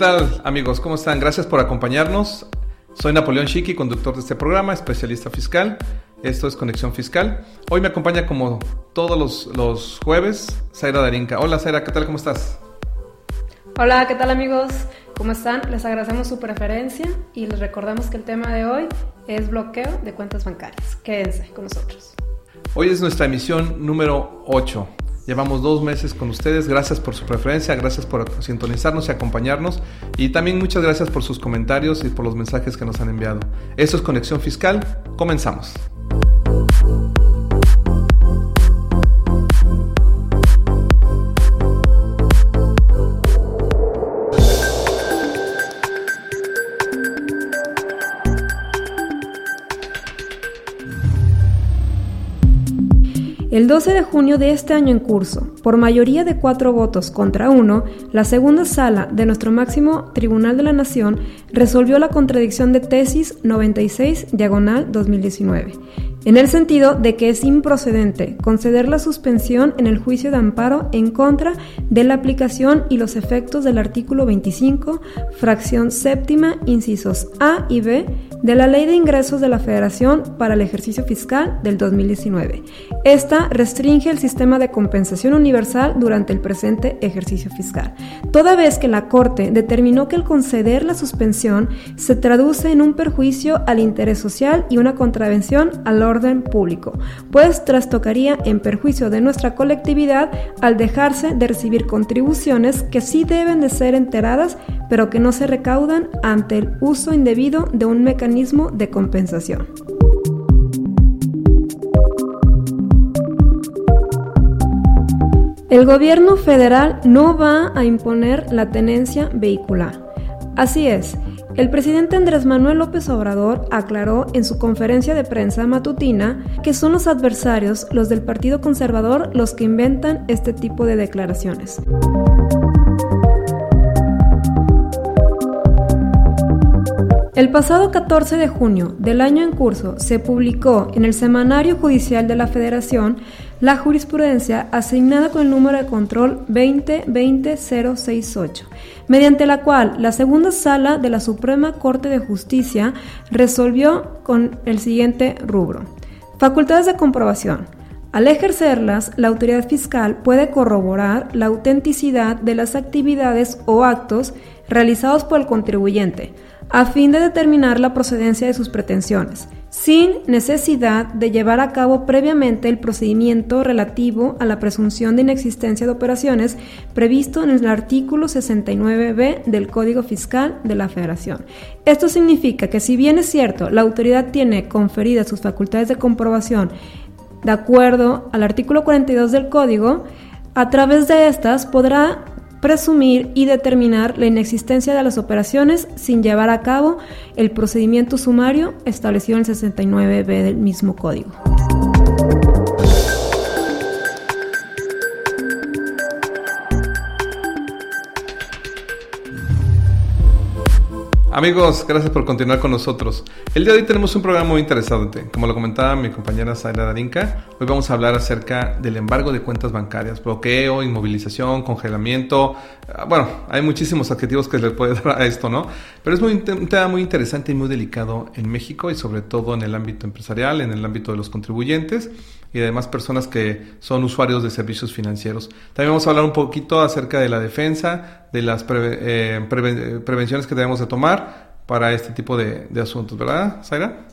Tal amigos? ¿Cómo están? Gracias por acompañarnos. Soy Napoleón Chiqui, conductor de este programa, especialista fiscal. Esto es Conexión Fiscal. Hoy me acompaña como todos los, los jueves Zaira Darinka. Hola Zaira, ¿qué tal? ¿Cómo estás? Hola, ¿qué tal amigos? ¿Cómo están? Les agradecemos su preferencia y les recordamos que el tema de hoy es bloqueo de cuentas bancarias. Quédense con nosotros. Hoy es nuestra emisión número 8. Llevamos dos meses con ustedes. Gracias por su preferencia, gracias por sintonizarnos y acompañarnos. Y también muchas gracias por sus comentarios y por los mensajes que nos han enviado. Esto es Conexión Fiscal. Comenzamos. El 12 de junio de este año en curso, por mayoría de cuatro votos contra uno, la segunda sala de nuestro máximo Tribunal de la Nación resolvió la contradicción de tesis 96 diagonal 2019 en el sentido de que es improcedente conceder la suspensión en el juicio de amparo en contra de la aplicación y los efectos del artículo 25, fracción séptima, incisos A y B de la Ley de Ingresos de la Federación para el ejercicio fiscal del 2019. Esta restringe el sistema de compensación universal durante el presente ejercicio fiscal, toda vez que la Corte determinó que el conceder la suspensión se traduce en un perjuicio al interés social y una contravención al orden público, pues trastocaría en perjuicio de nuestra colectividad al dejarse de recibir contribuciones que sí deben de ser enteradas, pero que no se recaudan ante el uso indebido de un mecanismo de compensación. El gobierno federal no va a imponer la tenencia vehicular. Así es, el presidente Andrés Manuel López Obrador aclaró en su conferencia de prensa matutina que son los adversarios, los del Partido Conservador, los que inventan este tipo de declaraciones. El pasado 14 de junio del año en curso se publicó en el Semanario Judicial de la Federación la jurisprudencia asignada con el número de control 2020-068, mediante la cual la segunda sala de la Suprema Corte de Justicia resolvió con el siguiente rubro. Facultades de comprobación. Al ejercerlas, la autoridad fiscal puede corroborar la autenticidad de las actividades o actos realizados por el contribuyente, a fin de determinar la procedencia de sus pretensiones, sin necesidad de llevar a cabo previamente el procedimiento relativo a la presunción de inexistencia de operaciones previsto en el artículo 69b del Código Fiscal de la Federación. Esto significa que si bien es cierto, la autoridad tiene conferidas sus facultades de comprobación De acuerdo al artículo 42 del Código, a través de estas podrá presumir y determinar la inexistencia de las operaciones sin llevar a cabo el procedimiento sumario establecido en el 69b del mismo código. Amigos, gracias por continuar con nosotros. El día de hoy tenemos un programa muy interesante. Como lo comentaba mi compañera Zaira Darinka, hoy vamos a hablar acerca del embargo de cuentas bancarias, bloqueo, inmovilización, congelamiento. Ah, bueno, hay muchísimos adjetivos que se le puede dar a esto, ¿no? Pero es muy, un tema muy interesante y muy delicado en México y sobre todo en el ámbito empresarial, en el ámbito de los contribuyentes y además personas que son usuarios de servicios financieros. También vamos a hablar un poquito acerca de la defensa, de las eh, prevenciones que debemos de tomar para este tipo de, asuntos, ¿verdad, Zaira?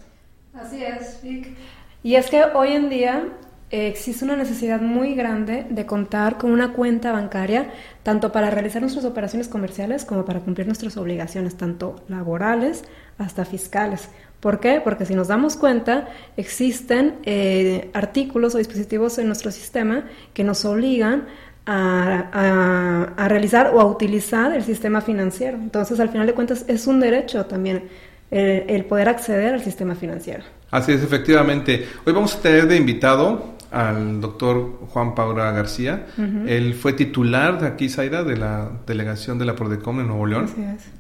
Así es, Vic. Y es que hoy en día eh, existe una necesidad muy grande de contar con una cuenta bancaria, tanto para realizar nuestras operaciones comerciales como para cumplir nuestras obligaciones, tanto laborales hasta fiscales. ¿Por qué? Porque si nos damos cuenta, existen eh, artículos o dispositivos en nuestro sistema que nos obligan a, realizar o a utilizar el sistema financiero. Entonces, al final de cuentas, es un derecho también el, poder acceder al sistema financiero. Así es, efectivamente. Hoy vamos a tener de invitado al doctor Juan Paura García. Él fue titular de aquí, Zaira, de la delegación de la Prodecom en Nuevo León. Así es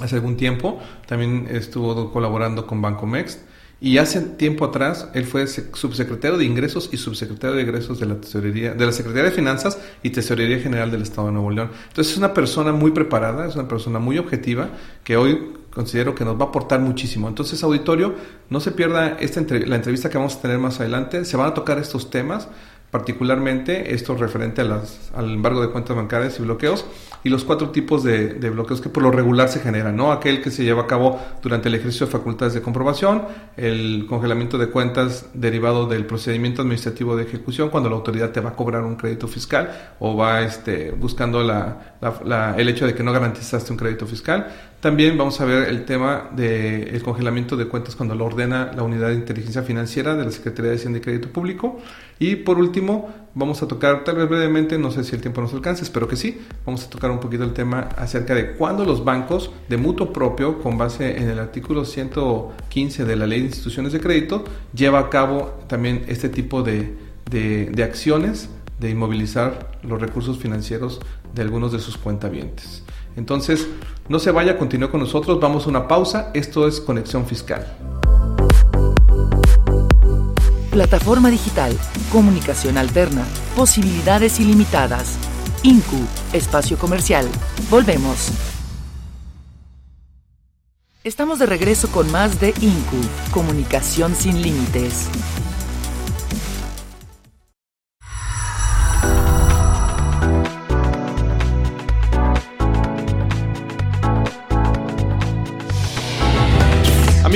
hace algún tiempo. También estuvo colaborando con Bancomex. Y hace tiempo atrás él fue subsecretario de Ingresos y subsecretario de Ingresos de la Tesorería, de la Secretaría de Finanzas y Tesorería General del Estado de Nuevo León. Entonces es una persona muy preparada, es una persona muy objetiva que hoy considero que nos va a aportar muchísimo. Entonces, auditorio, no se pierda esta la entrevista que vamos a tener más adelante. Se van a tocar estos temas particularmente esto referente a al embargo de cuentas bancarias y bloqueos y los cuatro tipos de, bloqueos que por lo regular se generan, ¿no? Aquel que se lleva a cabo durante el ejercicio de facultades de comprobación, el congelamiento de cuentas derivado del procedimiento administrativo de ejecución cuando la autoridad te va a cobrar un crédito fiscal o va este, buscando la, el hecho de que no garantizaste un crédito fiscal. También vamos a ver el tema del congelamiento de cuentas cuando lo ordena la Unidad de Inteligencia Financiera de la Secretaría de Hacienda y Crédito Público. Y por último, vamos a tocar, tal vez brevemente, no sé si el tiempo nos alcance, espero que sí, vamos a tocar un poquito el tema acerca de cuándo los bancos de mutuo propio, con base en el artículo 115 de la Ley de Instituciones de Crédito, lleva a cabo también este tipo de, de acciones de inmovilizar los recursos financieros de algunos de sus cuentavientes. Entonces, no se vaya, continúe con nosotros, vamos a una pausa, esto es Conexión Fiscal. Plataforma digital, comunicación alterna, posibilidades ilimitadas. INCU, espacio comercial. Volvemos. Estamos de regreso con más de INCU, comunicación sin límites.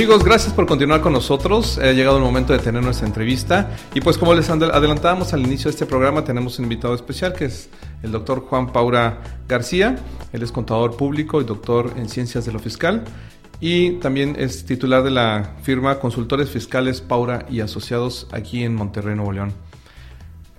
Amigos, gracias por continuar con nosotros. Ha llegado el momento de tener nuestra entrevista. Y pues como les adelantábamos al inicio de este programa, tenemos un invitado especial que es el doctor Juan Paura García. Él es contador público y doctor en ciencias de lo fiscal. Y también es titular de la firma Consultores Fiscales Paura y Asociados aquí en Monterrey, Nuevo León.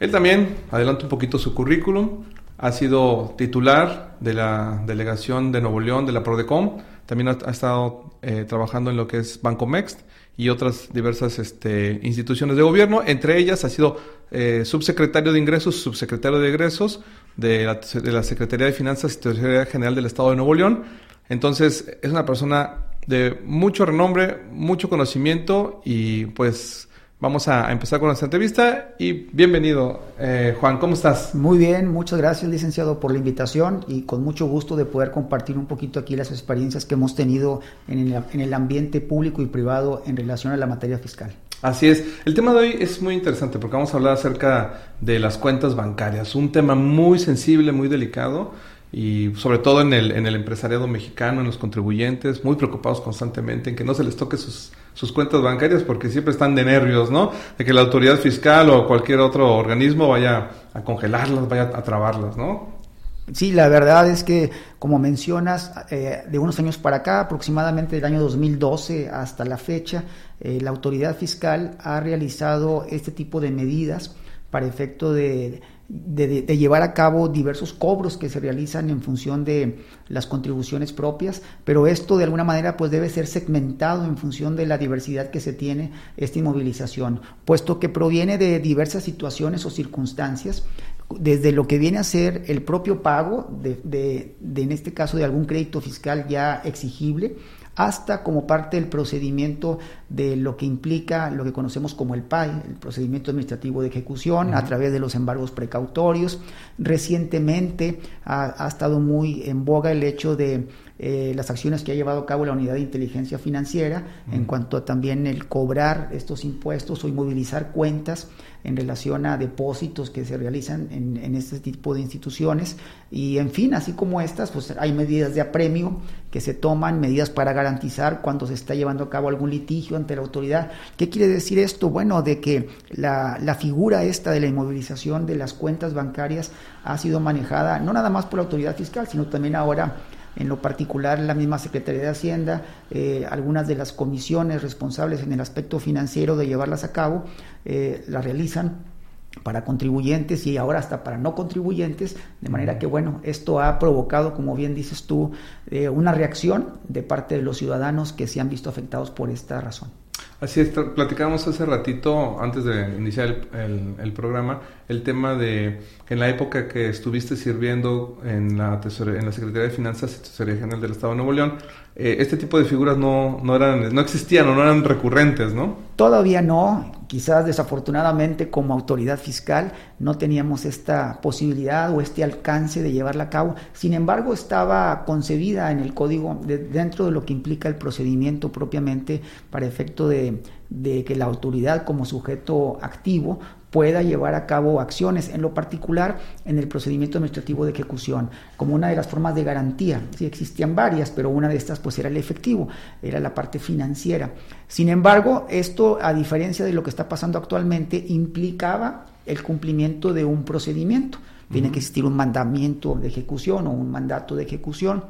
Él también, adelanta un poquito su currículum, ha sido titular de la delegación de Nuevo León de la PRODECOM también ha, estado eh, trabajando en lo que es Banco Mext y otras diversas este, instituciones de gobierno. Entre ellas ha sido eh, subsecretario de Ingresos, subsecretario de Egresos de la, de la Secretaría de Finanzas y Tesorería General del Estado de Nuevo León. Entonces es una persona de mucho renombre, mucho conocimiento y pues Vamos a empezar con nuestra entrevista y bienvenido, eh, Juan, ¿cómo estás? Muy bien, muchas gracias, licenciado, por la invitación y con mucho gusto de poder compartir un poquito aquí las experiencias que hemos tenido en el, en el ambiente público y privado en relación a la materia fiscal. Así es. El tema de hoy es muy interesante porque vamos a hablar acerca de las cuentas bancarias, un tema muy sensible, muy delicado y sobre todo en el, en el empresariado mexicano, en los contribuyentes, muy preocupados constantemente en que no se les toque sus, sus cuentas bancarias porque siempre están de nervios, ¿no? De que la autoridad fiscal o cualquier otro organismo vaya a congelarlas, vaya a trabarlas, ¿no? Sí, la verdad es que, como mencionas, eh, de unos años para acá, aproximadamente del año 2012 hasta la fecha, eh, la autoridad fiscal ha realizado este tipo de medidas para efecto de, llevar a cabo diversos cobros que se realizan en función de las contribuciones propias, pero esto de alguna manera pues debe ser segmentado en función de la diversidad que se tiene esta inmovilización, puesto que proviene de diversas situaciones o circunstancias desde lo que viene a ser el propio pago de, de, en este caso, de algún crédito fiscal ya exigible, hasta como parte del procedimiento de lo que implica lo que conocemos como el PAI, el procedimiento administrativo de ejecución, a través de los embargos precautorios. Recientemente ha, estado muy en boga el hecho de eh, las acciones que ha llevado a cabo la unidad de inteligencia financiera en cuanto a también el cobrar estos impuestos o inmovilizar cuentas en relación a depósitos que se realizan en, este tipo de instituciones. Y en fin, así como estas, pues hay medidas de apremio que se toman, medidas para garantizar cuando se está llevando a cabo algún litigio ante la autoridad. ¿Qué quiere decir esto? Bueno, de que la, la figura esta de la inmovilización de las cuentas bancarias ha sido manejada no nada más por la autoridad fiscal, sino también ahora en lo particular la misma Secretaría de Hacienda, eh, algunas de las comisiones responsables en el aspecto financiero de llevarlas a cabo, eh, las realizan para contribuyentes y ahora hasta para no contribuyentes, de manera que bueno, esto ha provocado, como bien dices tú, eh, una reacción de parte de los ciudadanos que se han visto afectados por esta razón. Así es, platicamos hace ratito, antes de iniciar el, programa, el tema de que en la época que estuviste sirviendo en la, en la Secretaría de Finanzas y Tesorería General del Estado de Nuevo León, eh, este tipo de figuras no, no, eran, no existían o no eran recurrentes, ¿no? Todavía no, quizás desafortunadamente como autoridad fiscal no teníamos esta posibilidad o este alcance de llevarla a cabo. Sin embargo, estaba concebida en el código dentro de lo que implica el procedimiento propiamente para efecto de, que la autoridad como sujeto activo pueda llevar a cabo acciones, en lo particular en el procedimiento administrativo de ejecución, como una de las formas de garantía. Sí, existían varias, pero una de estas pues era el efectivo, era la parte financiera. Sin embargo, esto, a diferencia de lo que está pasando actualmente, implicaba el cumplimiento de un procedimiento. Tiene que existir un mandamiento de ejecución o un mandato de ejecución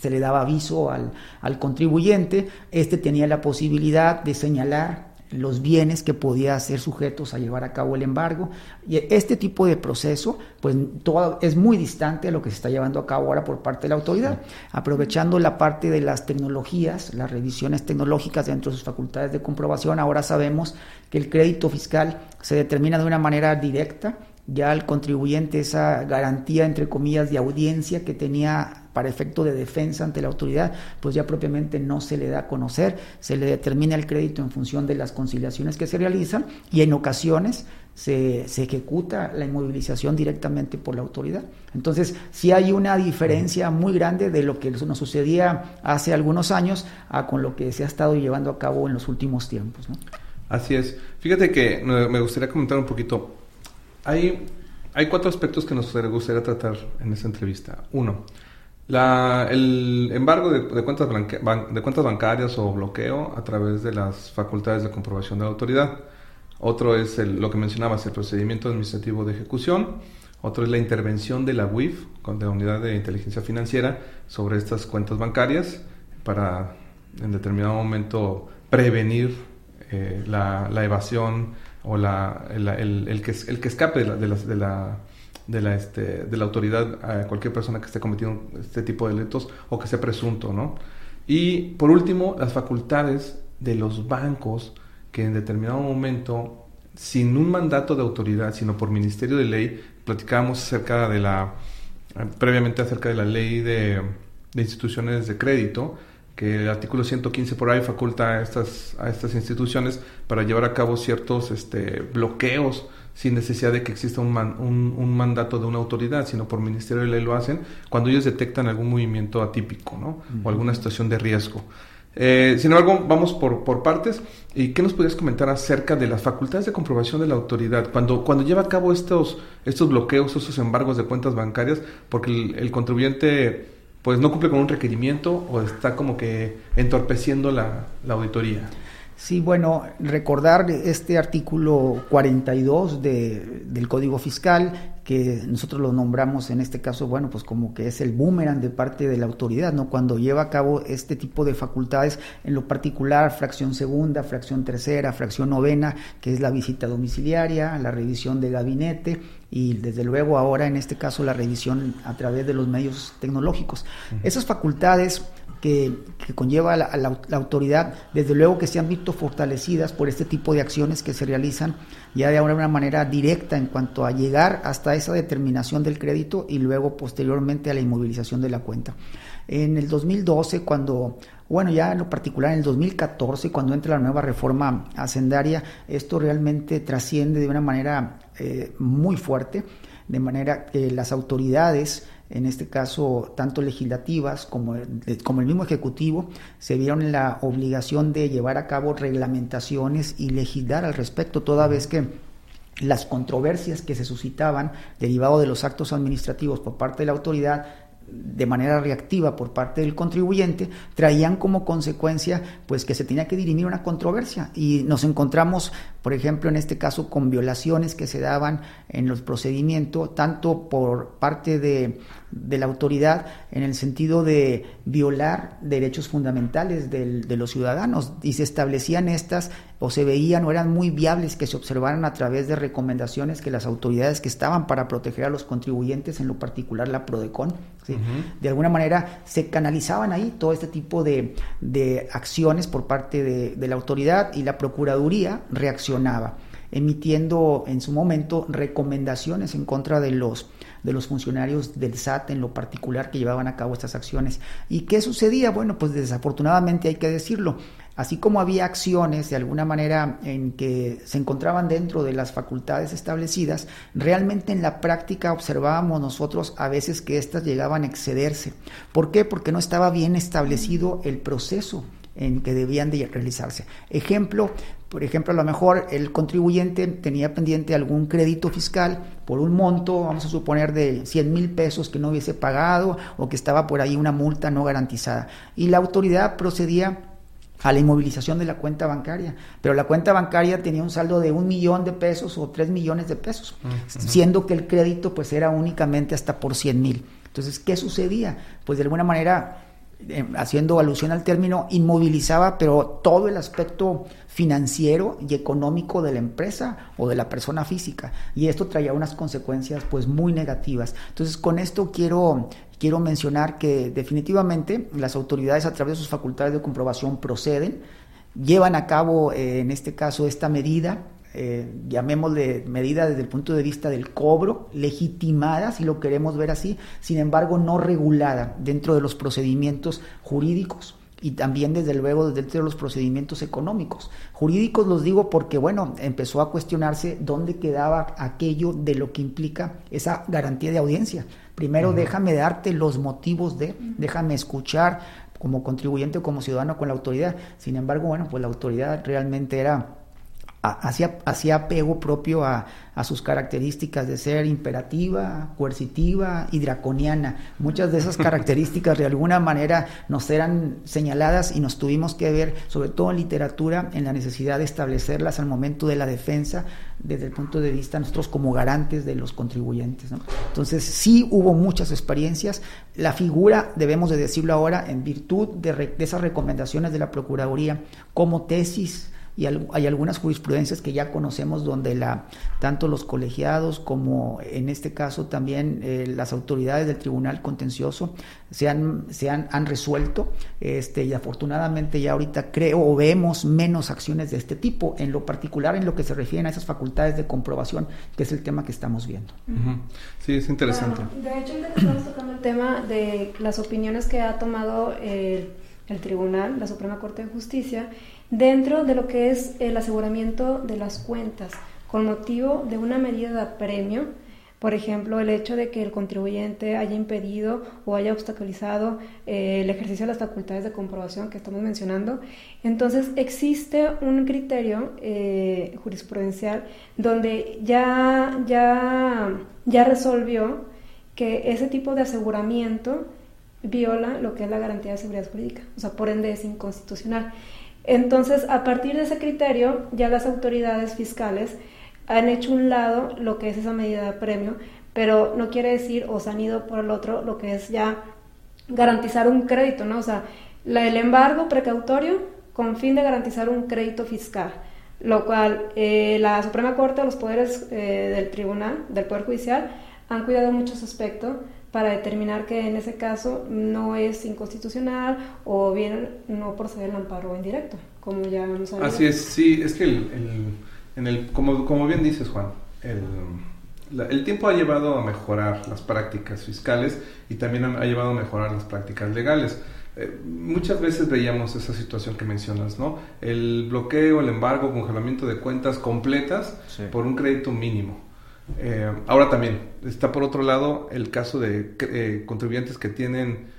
se le daba aviso al, al, contribuyente, este tenía la posibilidad de señalar los bienes que podía ser sujetos a llevar a cabo el embargo. Y este tipo de proceso, pues todo es muy distante a lo que se está llevando a cabo ahora por parte de la autoridad, aprovechando la parte de las tecnologías, las revisiones tecnológicas dentro de sus facultades de comprobación. Ahora sabemos que el crédito fiscal se determina de una manera directa ya al contribuyente esa garantía, entre comillas, de audiencia que tenía para efecto de defensa ante la autoridad, pues ya propiamente no se le da a conocer, se le determina el crédito en función de las conciliaciones que se realizan y en ocasiones se, se, ejecuta la inmovilización directamente por la autoridad. Entonces, sí hay una diferencia muy grande de lo que nos sucedía hace algunos años a con lo que se ha estado llevando a cabo en los últimos tiempos. Así es. Fíjate que me gustaría comentar un poquito hay, hay cuatro aspectos que nos gustaría tratar en esta entrevista. Uno, la, el embargo de, cuentas de cuentas bancarias o bloqueo a través de las facultades de comprobación de la autoridad. Otro es el, lo que mencionabas, el procedimiento administrativo de ejecución. Otro es la intervención de la UIF, de la Unidad de Inteligencia Financiera, sobre estas cuentas bancarias para en determinado momento prevenir eh, la, evasión o la, el, que, escape de de la, este, de la autoridad a cualquier persona que esté cometiendo este tipo de delitos o que sea presunto, ¿no? Y por último, las facultades de los bancos que en determinado momento, sin un mandato de autoridad, sino por ministerio de ley, platicábamos acerca de la, previamente acerca de la ley de, de instituciones de crédito, que el artículo 115 por ahí faculta a estas, a estas instituciones para llevar a cabo ciertos este, bloqueos sin necesidad de que exista un, un, mandato de una autoridad, sino por Ministerio de Ley lo hacen cuando ellos detectan algún movimiento atípico ¿no? o alguna situación de riesgo. Eh, sin embargo, vamos por, por partes. ¿Y qué nos podrías comentar acerca de las facultades de comprobación de la autoridad? Cuando, cuando lleva a cabo estos, estos bloqueos, estos embargos de cuentas bancarias, porque el contribuyente pues no cumple con un requerimiento o está como que entorpeciendo la, auditoría. Sí, bueno, recordar este artículo 42 de, del Código Fiscal, que nosotros lo nombramos en este caso, bueno, pues como que es el boomerang de parte de la autoridad, ¿no? Cuando lleva a cabo este tipo de facultades, en lo particular, fracción segunda, fracción tercera, fracción novena, que es la visita domiciliaria, la revisión de gabinete, y desde luego ahora en este caso la revisión a través de los medios tecnológicos. Esas facultades que, conlleva la, la, autoridad, desde luego que se han visto fortalecidas por este tipo de acciones que se realizan ya de una manera directa en cuanto a llegar hasta esa determinación del crédito y luego posteriormente a la inmovilización de la cuenta. En el 2012, cuando, bueno, ya en lo particular en el 2014, cuando entra la nueva reforma hacendaria, esto realmente trasciende de una manera eh, muy fuerte, de manera que las autoridades en este caso tanto legislativas como, como el mismo Ejecutivo, se vieron en la obligación de llevar a cabo reglamentaciones y legislar al respecto, toda vez que las controversias que se suscitaban derivado de los actos administrativos por parte de la autoridad de manera reactiva por parte del contribuyente traían como consecuencia pues que se tenía que dirimir una controversia. Y nos encontramos por ejemplo en este caso con violaciones que se daban en los procedimientos tanto por parte de de la autoridad en el sentido de violar derechos fundamentales de los ciudadanos. Y se establecían estas o se veían o eran muy viables que se observaran a través de recomendaciones que las autoridades que estaban para proteger a los contribuyentes, en lo particular la PRODECON, de alguna manera se canalizaban ahí todo este tipo de, acciones por parte de, de la autoridad y la Procuraduría emitiendo en su momento recomendaciones en contra de los de los funcionarios del SAT en lo particular que llevaban a cabo estas acciones. ¿Y qué sucedía? Bueno, pues desafortunadamente hay que decirlo. Así como había acciones de alguna manera en que se encontraban dentro de las facultades establecidas, realmente en la práctica observábamos nosotros a veces que éstas llegaban a excederse. ¿Por qué? Porque no estaba bien establecido el proceso en que debían de realizarse. Ejemplo, por ejemplo, a lo mejor el contribuyente tenía pendiente algún crédito fiscal por un monto, vamos a suponer, de 100 mil pesos que no hubiese pagado o que estaba por ahí una multa no garantizada. Y la autoridad procedía a la inmovilización de la cuenta bancaria, pero la cuenta bancaria tenía un saldo de un millón de pesos o tres millones de pesos, siendo que el crédito pues era únicamente hasta por 100 mil. Entonces, ¿qué sucedía? Pues de alguna manera eh, haciendo alusión al término, inmovilizaba, pero todo el aspecto financiero y económico de la empresa o de la persona física. Y esto traía unas consecuencias pues muy negativas. Entonces, con esto quiero, quiero mencionar que definitivamente las autoridades a través de sus facultades de comprobación proceden, llevan a cabo eh, en este caso esta medida eh, llamémosle medida desde el punto de vista del cobro, legitimada, si lo queremos ver así, sin embargo no regulada dentro de los procedimientos jurídicos y también desde luego dentro de los procedimientos económicos. Jurídicos los digo porque, bueno, empezó a cuestionarse dónde quedaba aquello de lo que implica esa garantía de audiencia. Primero déjame darte los motivos de, déjame escuchar como contribuyente o como ciudadano con la autoridad. Sin embargo, bueno, pues la autoridad realmente era hacía, hacía apego propio a, a, sus características de ser imperativa, coercitiva y draconiana. Muchas de esas características de alguna manera nos eran señaladas y nos tuvimos que ver, sobre todo en literatura, en la necesidad de establecerlas al momento de la defensa desde el punto de vista nosotros como garantes de los contribuyentes. Entonces sí hubo muchas experiencias. La figura, debemos de decirlo ahora, en virtud de, de esas recomendaciones de la Procuraduría como tesis, y hay algunas jurisprudencias que ya conocemos donde la, tanto los colegiados como en este caso también eh, las autoridades del Tribunal Contencioso se han, se han, han, resuelto este, y afortunadamente ya ahorita creo o vemos menos acciones de este tipo, en lo particular en lo que se refiere a esas facultades de comprobación, que es el tema que estamos viendo. Sí, es interesante. de hecho, estamos tocando el tema de las opiniones que ha tomado el, el Tribunal, la Suprema Corte de Justicia, dentro de lo que es el aseguramiento de las cuentas con motivo de una medida de premio, por ejemplo, el hecho de que el contribuyente haya impedido o haya obstaculizado eh, el ejercicio de las facultades de comprobación que estamos mencionando. Entonces, existe un criterio eh, jurisprudencial donde ya, ya, ya resolvió que ese tipo de aseguramiento viola lo que es la garantía de seguridad jurídica, o sea, por ende es inconstitucional. Entonces, a partir de ese criterio, ya las autoridades fiscales han hecho un lado lo que es esa medida de premio, pero no quiere decir, o se han ido por el otro, lo que es ya garantizar un crédito, ¿no? O sea, la, el embargo precautorio con fin de garantizar un crédito fiscal, lo cual eh, la Suprema Corte, los poderes eh, del Tribunal, del Poder Judicial, han cuidado muchos aspectos para determinar que en ese caso no es inconstitucional o bien no procede el amparo indirecto, como ya hemos hablado. Así es, sí, es que el, en el, como, como bien dices Juan, el, el tiempo ha llevado a mejorar las prácticas fiscales y también ha, llevado a mejorar las prácticas legales. Eh, muchas veces veíamos esa situación que mencionas, ¿no? El bloqueo, el embargo, congelamiento de cuentas completas por un crédito mínimo. Eh, ahora también está por otro lado el caso de eh, contribuyentes que tienen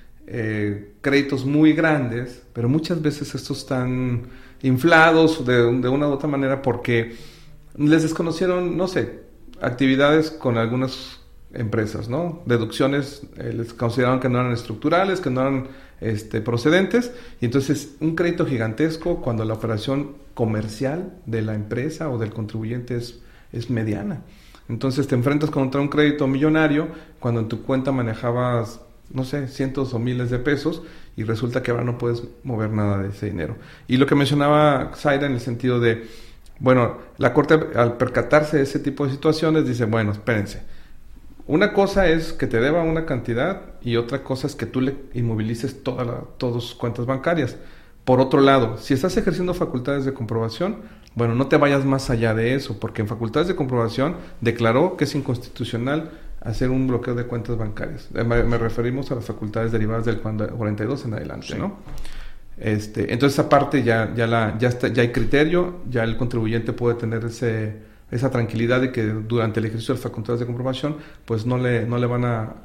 créditos muy grandes, pero muchas veces estos están inflados de, una u otra manera porque les desconocieron, no sé, actividades con algunas empresas, ¿no? Deducciones eh, les consideraron que no eran estructurales, que no eran este, procedentes, y entonces un crédito gigantesco cuando la operación comercial de la empresa o del contribuyente es mediana. Entonces te enfrentas contra un crédito millonario cuando en tu cuenta manejabas, no sé, cientos o miles de pesos y resulta que ahora no puedes mover nada de ese dinero. Y lo que mencionaba Zaira en el sentido de bueno, la Corte al percatarse de ese tipo de situaciones dice, bueno, espérense. Una cosa es que te deba una cantidad y otra cosa es que tú le inmovilices todas tus cuentas bancarias. Por otro lado, si estás ejerciendo facultades de comprobación, bueno, no te vayas más allá de eso, porque en facultades de comprobación declaró que es inconstitucional hacer un bloqueo de cuentas bancarias. Eh, me, referimos a las facultades derivadas del 42 en adelante, ¿no? Este, entonces esa parte ya, ya, la, ya, está, ya hay criterio, ya el contribuyente puede tener ese, esa tranquilidad de que durante el ejercicio de las facultades de comprobación pues no le, no le van a,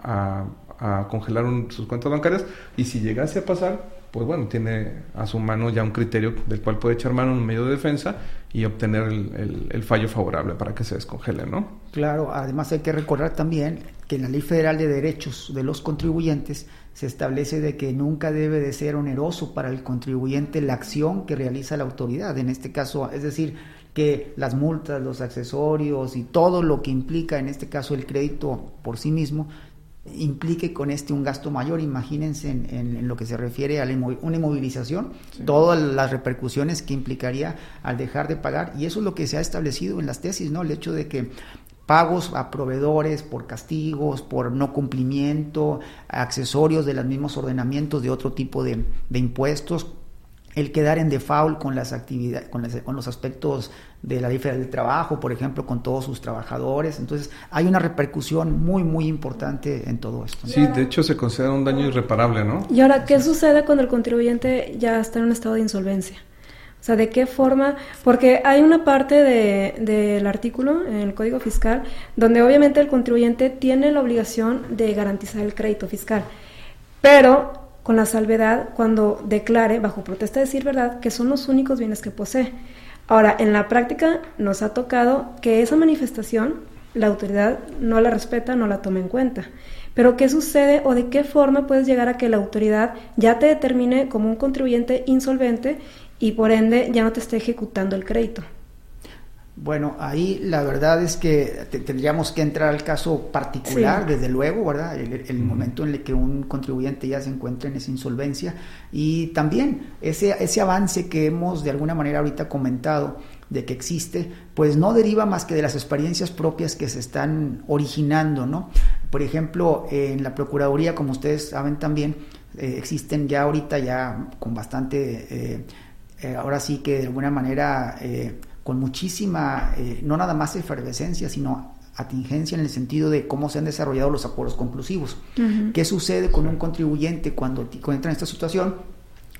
a, congelar sus cuentas bancarias y si llegase a pasar pues bueno, tiene a su mano ya un criterio del cual puede echar mano en un medio de defensa y obtener el, el, fallo favorable para que se descongele, ¿no? Claro, además hay que recordar también que en la Ley Federal de Derechos de los Contribuyentes se establece de que nunca debe de ser oneroso para el contribuyente la acción que realiza la autoridad. En este caso, es decir, que las multas, los accesorios y todo lo que implica, en este caso, el crédito por sí mismo, implique con este un gasto mayor. Imagínense en, lo que se refiere a una inmovilización, todas las repercusiones que implicaría al dejar de pagar. Y eso es lo que se ha establecido en las tesis, ¿no? El hecho de que pagos a proveedores por castigos, por no cumplimiento, accesorios de los mismos ordenamientos de otro tipo de, impuestos, el quedar en default con las actividades, con, con, los aspectos de la ley federal del trabajo, por ejemplo, con todos sus trabajadores. Entonces, hay una repercusión muy, muy importante en todo esto. Sí, de hecho se considera un daño irreparable, ¿no? Y ahora, ¿qué sucede cuando el contribuyente ya está en un estado de insolvencia? O sea, de qué forma, porque hay una parte del de, artículo en el Código Fiscal donde obviamente el contribuyente tiene la obligación de garantizar el crédito fiscal, pero con la salvedad cuando declare, bajo protesta de decir verdad, que son los únicos bienes que posee. Ahora, en la práctica nos ha tocado que esa manifestación la autoridad no la respeta, no la toma en cuenta. Pero ¿qué sucede o de qué forma puedes llegar a que la autoridad ya te determine como un contribuyente insolvente y por ende ya no te está ejecutando el crédito. Bueno, ahí la verdad es que tendríamos que entrar al caso particular, desde luego, ¿verdad? El, momento en el que un contribuyente ya se encuentra en esa insolvencia y también ese, ese avance que hemos de alguna manera ahorita comentado de que existe, pues no deriva más que de las experiencias propias que se están originando, ¿no? Por ejemplo, en la Procuraduría, como ustedes saben también, eh, existen ya ahorita ya con bastante... Eh, eh, ahora sí que de alguna manera eh, con muchísima, eh, no nada más efervescencia, sino atingencia en el sentido de cómo se han desarrollado los acuerdos conclusivos. ¿Qué sucede con un contribuyente cuando, entra en esta situación?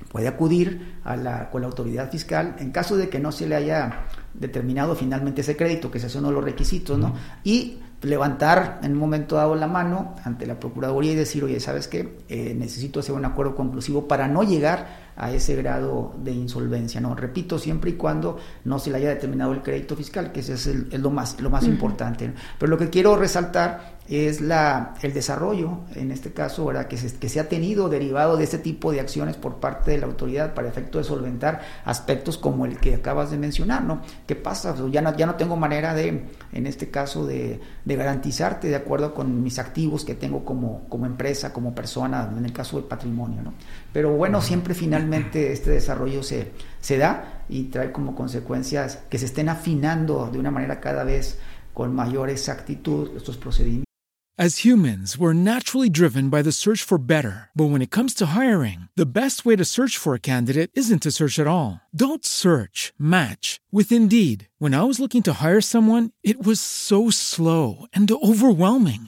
Puede acudir a la, con la autoridad fiscal en caso de que no se le haya determinado finalmente ese crédito, que es uno de los requisitos, ¿no? Y levantar en un momento dado la mano ante la Procuraduría y decir, oye, ¿sabes qué? necesito hacer un acuerdo conclusivo para no llegar a ese grado de insolvencia. No, repito, siempre y cuando no se le haya determinado el crédito fiscal, que ese es, lo más, lo más importante. Pero lo que quiero resaltar es la, el desarrollo, en este caso, ¿verdad? Que, se, que se ha tenido derivado de este tipo de acciones por parte de la autoridad para efecto de solventar aspectos como el que acabas de mencionar, ¿no? ¿Qué pasa? ya, no, ya no tengo manera de, en este caso, de, de, garantizarte de acuerdo con mis activos que tengo como, como empresa, como persona, en el caso del patrimonio, ¿no? Pero bueno, siempre finalmente este desarrollo se, se da y trae como consecuencias que se estén afinando de una manera cada vez con mayor exactitud estos procedimientos. As humans, we're naturally driven by the search for better. But when it comes to hiring, the best way to search for a candidate isn't to search at all. Don't search, match with Indeed. When I was looking to hire someone, it was so slow and overwhelming.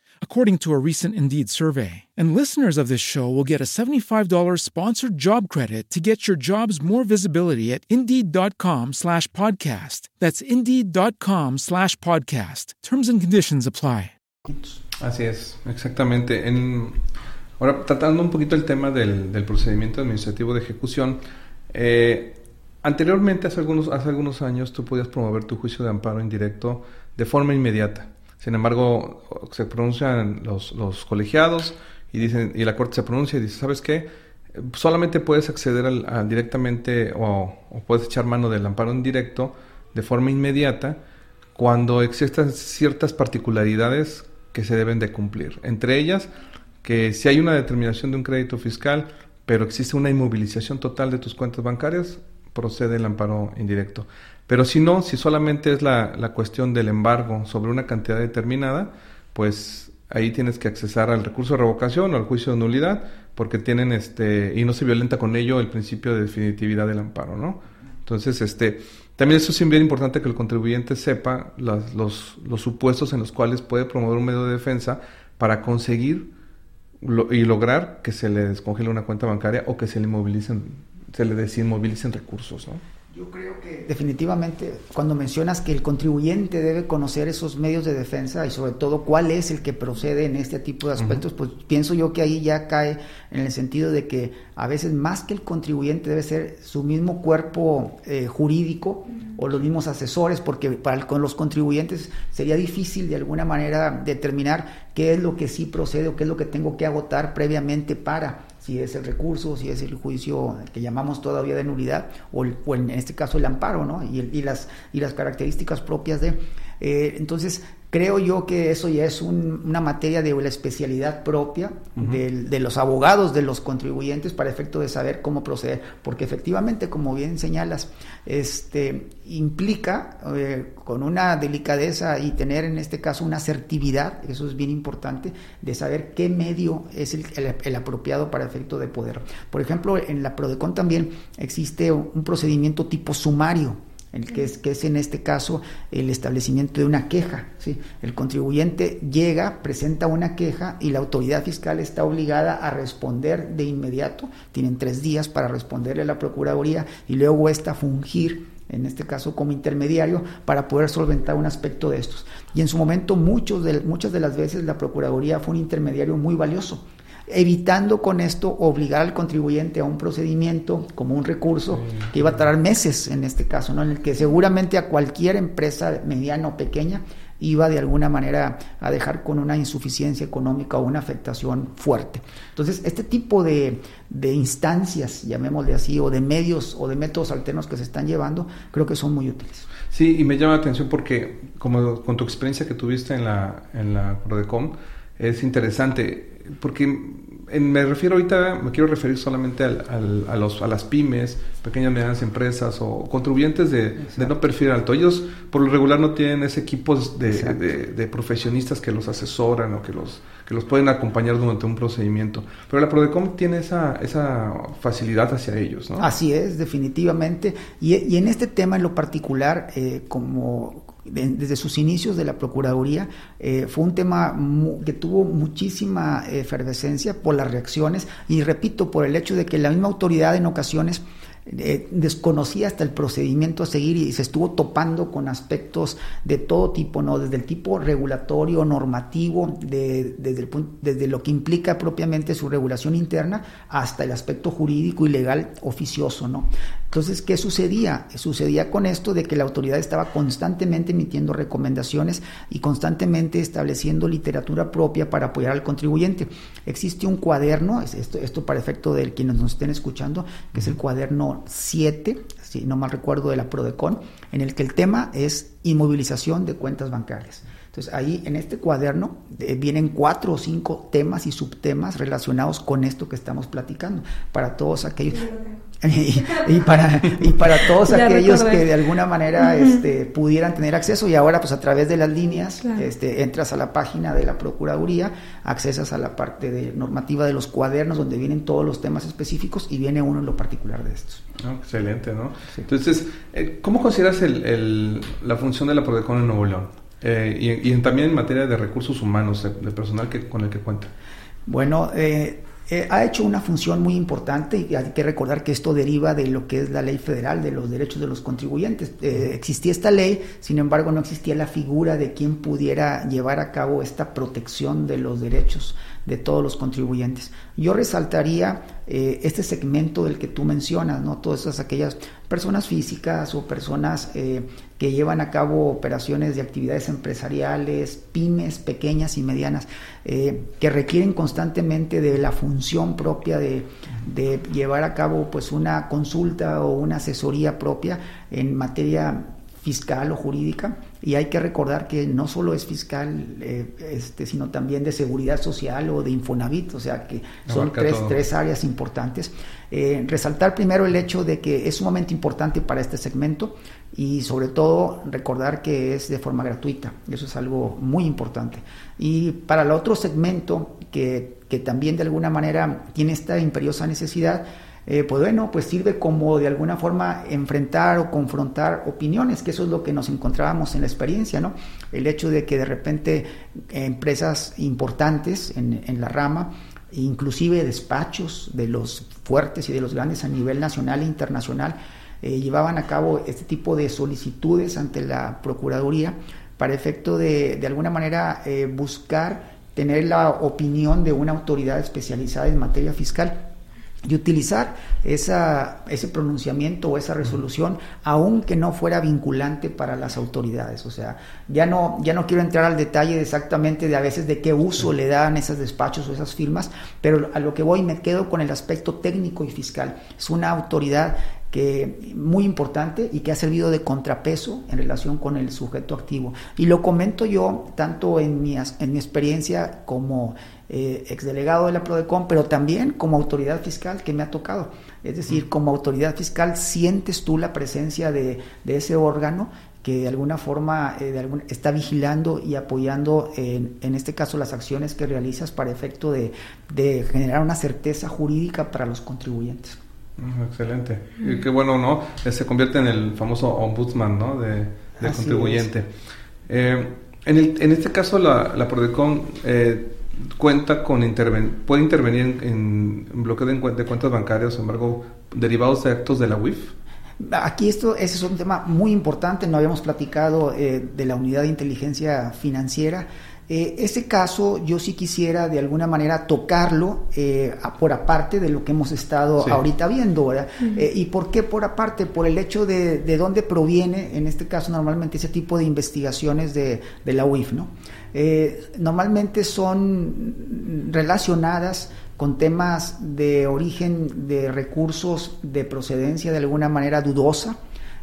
according to a recent Indeed survey. And listeners of this show will get a $75 sponsored job credit to get your jobs more visibility at Indeed.com slash podcast. That's Indeed.com slash podcast. Terms and conditions apply. Así es, exactamente. En, ahora, tratando un poquito el tema del, del procedimiento administrativo de ejecución, eh, anteriormente, hace algunos, hace algunos años, tú podías promover tu juicio de amparo indirecto de forma inmediata. Sin embargo, se pronuncian los, los colegiados y, dicen, y la Corte se pronuncia y dice, ¿sabes qué? Solamente puedes acceder al, directamente o, puedes echar mano del amparo indirecto de forma inmediata cuando existan ciertas particularidades que se deben de cumplir. Entre ellas, que si hay una determinación de un crédito fiscal, pero existe una inmovilización total de tus cuentas bancarias, procede el amparo indirecto. Pero si no, si solamente es la, la cuestión del embargo sobre una cantidad determinada, pues ahí tienes que accesar al recurso de revocación o al juicio de nulidad, porque tienen este, y no se violenta con ello el principio de definitividad del amparo, ¿no? Entonces, este, también eso es bien importante que el contribuyente sepa los, los, supuestos en los cuales puede promover un medio de defensa para conseguir y lograr que se le descongele una cuenta bancaria o que se le inmovilicen, se le desinmovilicen recursos. ¿no? Yo creo que definitivamente cuando mencionas que el contribuyente debe conocer esos medios de defensa y sobre todo cuál es el que procede en este tipo de aspectos, pues pienso yo que ahí ya cae en el sentido de que a veces más que el contribuyente debe ser su mismo cuerpo eh, jurídico o los mismos asesores, porque para con los contribuyentes sería difícil de alguna manera determinar qué es lo que sí procede o qué es lo que tengo que agotar previamente para si es el recurso, si es el juicio que llamamos todavía de nulidad, o, en este caso el amparo, ¿no? Y, y, las, y las características propias de... Eh, entonces, Creo yo que eso ya es una materia de la especialidad propia de, los abogados, de los contribuyentes, para efecto de saber cómo proceder, porque efectivamente, como bien señalas, este, implica eh, con una delicadeza y tener en este caso una asertividad, eso es bien importante, de saber qué medio es el, el apropiado para efecto de poder. Por ejemplo, en la PRODECON también existe un procedimiento tipo sumario el que es, que es en este caso el establecimiento de una queja. ¿sí? El contribuyente llega, presenta una queja y la autoridad fiscal está obligada a responder de inmediato. Tienen tres días para responderle a la Procuraduría y luego esta fungir en este caso como intermediario, para poder solventar un aspecto de estos. Y en su momento muchos de, muchas de las veces la Procuraduría fue un intermediario muy valioso, evitando con esto obligar al contribuyente a un procedimiento como un recurso que iba a tardar meses en este caso, ¿no? en el que seguramente a cualquier empresa mediana o pequeña iba de alguna manera a dejar con una insuficiencia económica o una afectación fuerte. Entonces, este tipo de, de instancias, llamémosle así, o de medios o de métodos alternos que se están llevando, creo que son muy útiles. Sí, y me llama la atención porque, como con tu experiencia que tuviste en la, en la Prodecom, es interesante porque me refiero ahorita, me quiero referir solamente a, los, a las pymes, pequeñas y medianas empresas o contribuyentes de, no perfil alto. Ellos por lo regular no tienen ese equipo de, profesionistas que los asesoran o que los, que los pueden acompañar durante un procedimiento. Pero la Prodecom tiene esa, esa facilidad hacia ellos, ¿no? Así es, definitivamente. Y, en este tema en lo particular, eh, como desde sus inicios de la Procuraduría, eh, fue un tema que tuvo muchísima efervescencia por las reacciones y repito, por el hecho de que la misma autoridad en ocasiones eh, desconocía hasta el procedimiento a seguir y se estuvo topando con aspectos de todo tipo, ¿no? Desde el tipo regulatorio, normativo, de, desde, desde lo que implica propiamente su regulación interna hasta el aspecto jurídico y legal oficioso, ¿no? Entonces, ¿qué sucedía? Sucedía con esto de que la autoridad estaba constantemente emitiendo recomendaciones y constantemente estableciendo literatura propia para apoyar al contribuyente. Existe un cuaderno, esto, esto para efecto de quienes nos estén escuchando, que es el cuaderno 7, si no mal recuerdo, de la PRODECON, en el que el tema es inmovilización de cuentas bancarias. Entonces ahí en este cuaderno eh, vienen cuatro o cinco temas y subtemas relacionados con esto que estamos platicando, para todos aquellos... Y, para, y para todos aquellos que de alguna manera este, pudieran tener acceso y ahora pues a través de las líneas este, entras a la página de la Procuraduría, accesas a la parte de normativa de los cuadernos donde vienen todos los temas específicos y viene uno en lo particular de estos. excelente, ¿no? Entonces, eh, ¿cómo consideras el, la función de la Prodecon en Nuevo León? Eh, y, también en materia de recursos humanos, de, personal que, con el que cuenta. Bueno, eh, eh, ha hecho una función muy importante y hay que recordar que esto deriva de lo que es la ley federal de los derechos de los contribuyentes. existía esta ley, sin embargo no existía la figura de quien pudiera llevar a cabo esta protección de los derechos de todos los contribuyentes. Yo resaltaría eh, este segmento del que tú mencionas, ¿no? Todas aquellas personas físicas o personas eh, que llevan a cabo operaciones de actividades empresariales, pymes pequeñas y medianas, eh, que requieren constantemente de la función propia de, de llevar a cabo pues una consulta o una asesoría propia en materia fiscal o jurídica y hay que recordar que no solo es fiscal, eh, este, sino también de seguridad social o de Infonavit, o sea que son tres, tres, áreas importantes. Eh, resaltar primero el hecho de que es sumamente importante para este segmento y sobre todo recordar que es de forma gratuita, eso es algo muy importante. Y para el otro segmento que, que también de alguna manera tiene esta imperiosa necesidad, eh, pues bueno, pues sirve como de alguna forma enfrentar o confrontar opiniones, que eso es lo que nos encontrábamos en la experiencia, ¿no? El hecho de que de repente empresas importantes en, la rama, inclusive despachos de los fuertes y de los grandes a nivel nacional e internacional, eh, llevaban a cabo este tipo de solicitudes ante la Procuraduría para efecto de, de alguna manera, eh, buscar tener la opinión de una autoridad especializada en materia fiscal y utilizar esa, ese pronunciamiento o esa resolución, aunque no fuera vinculante para las autoridades. O sea, ya no, ya no quiero entrar al detalle de exactamente de a veces de qué uso le dan esos despachos o esas firmas, pero a lo que voy me quedo con el aspecto técnico y fiscal. Es una autoridad que muy importante y que ha servido de contrapeso en relación con el sujeto activo. Y lo comento yo tanto en mi, en mi experiencia como eh, exdelegado de la PRODECON, pero también como autoridad fiscal que me ha tocado. Es decir, como autoridad fiscal sientes tú la presencia de, ese órgano que de alguna forma eh, está vigilando y apoyando, en, en, este caso, las acciones que realizas para efecto de, generar una certeza jurídica para los contribuyentes. Excelente. Y qué bueno, ¿no? Eh, se convierte en el famoso ombudsman, ¿no? De, contribuyente. en, el, en este caso, la, la PRODECON cuenta con interven puede intervenir en, bloqueo de, cuentas bancarias, sin embargo, derivados de actos de la UIF. Aquí esto, ese es un tema muy importante, no habíamos platicado eh, de la unidad de inteligencia financiera. Eh, ese caso yo sí quisiera de alguna manera tocarlo eh, por aparte de lo que hemos estado ahorita viendo, ¿verdad? ¿Y por qué por aparte? Por el hecho de, de dónde proviene, en este caso normalmente ese tipo de investigaciones de, de la UIF, ¿no? Eh, normalmente son relacionadas con temas de origen de recursos de procedencia de alguna manera dudosa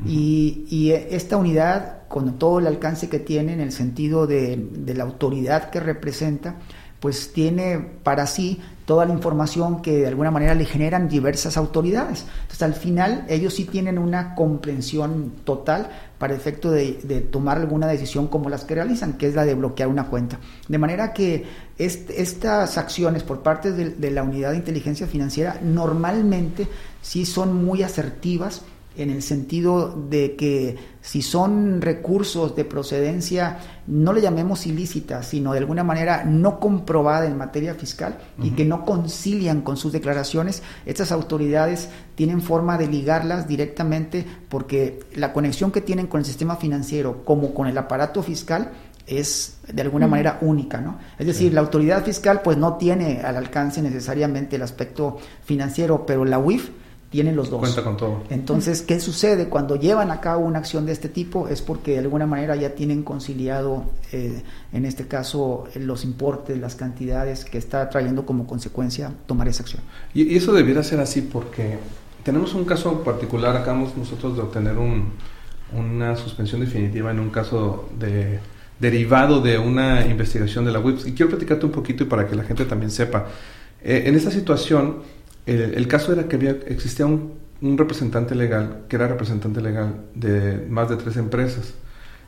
y, esta unidad con todo el alcance que tiene en el sentido de, la autoridad que representa pues tiene para sí toda la información que de alguna manera le generan diversas autoridades. Entonces, al final, ellos sí tienen una comprensión total para efecto de, tomar alguna decisión como las que realizan, que es la de bloquear una cuenta. De manera que estas acciones por parte de la unidad de inteligencia financiera normalmente sí son muy asertivas en el sentido de que si son recursos de procedencia, no le llamemos ilícita, sino de alguna manera no comprobada en materia fiscal y que no concilian con sus declaraciones, estas autoridades tienen forma de ligarlas directamente porque la conexión que tienen con el sistema financiero como con el aparato fiscal es de alguna manera única, ¿no? Es decir, la autoridad fiscal pues no tiene al alcance necesariamente el aspecto financiero, pero la UIF tienen los dos. Cuenta con todo. Entonces, ¿qué sucede? Cuando llevan a cabo una acción de este tipo es porque de alguna manera ya tienen conciliado, eh, en este caso, los importes, las cantidades que está trayendo como consecuencia tomar esa acción. Y, eso debiera ser así porque tenemos un caso particular, acabamos nosotros de obtener un, una suspensión definitiva en un caso de derivado de una investigación de la WIPS. Y quiero platicarte un poquito y para que la gente también sepa. Eh, en esta situación el, caso era que había, existía un, representante legal, que era representante legal de más de tres empresas.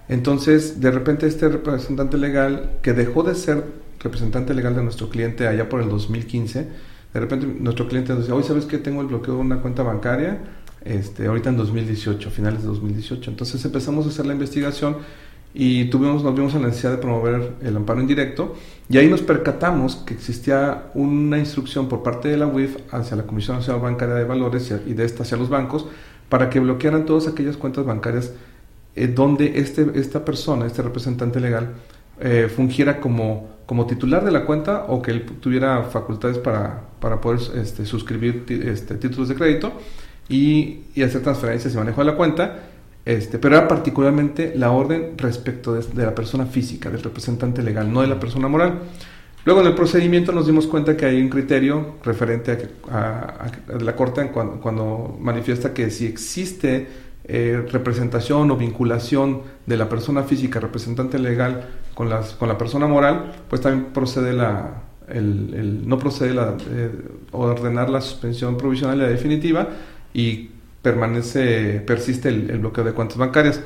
Entonces, de repente este representante legal, que dejó de ser representante legal de nuestro cliente allá por el 2015, de repente nuestro cliente nos decía, hoy sabes que tengo el bloqueo de una cuenta bancaria, este, ahorita en 2018, finales de 2018. Entonces empezamos a hacer la investigación y tuvimos, nos vimos en la necesidad de promover el amparo indirecto y ahí nos percatamos que existía una instrucción por parte de la UIF hacia la Comisión Nacional Bancaria de Valores y de esta hacia los bancos para que bloquearan todas aquellas cuentas bancarias eh, donde este, esta persona, este representante legal, eh, fungiera como, como titular de la cuenta o que él tuviera facultades para, para poder este, suscribir este, títulos de crédito y, y hacer transferencias y manejo de la cuenta este, pero era particularmente la orden respecto de, la persona física, del representante legal, no de la persona moral. Luego en el procedimiento nos dimos cuenta que hay un criterio referente a, la Corte cuando, manifiesta que si existe eh, representación o vinculación de la persona física, representante legal, con, las, con la persona moral, pues también procede la, no procede la, eh, ordenar la suspensión provisional y la definitiva y permanece, persiste el, bloqueo de cuentas bancarias.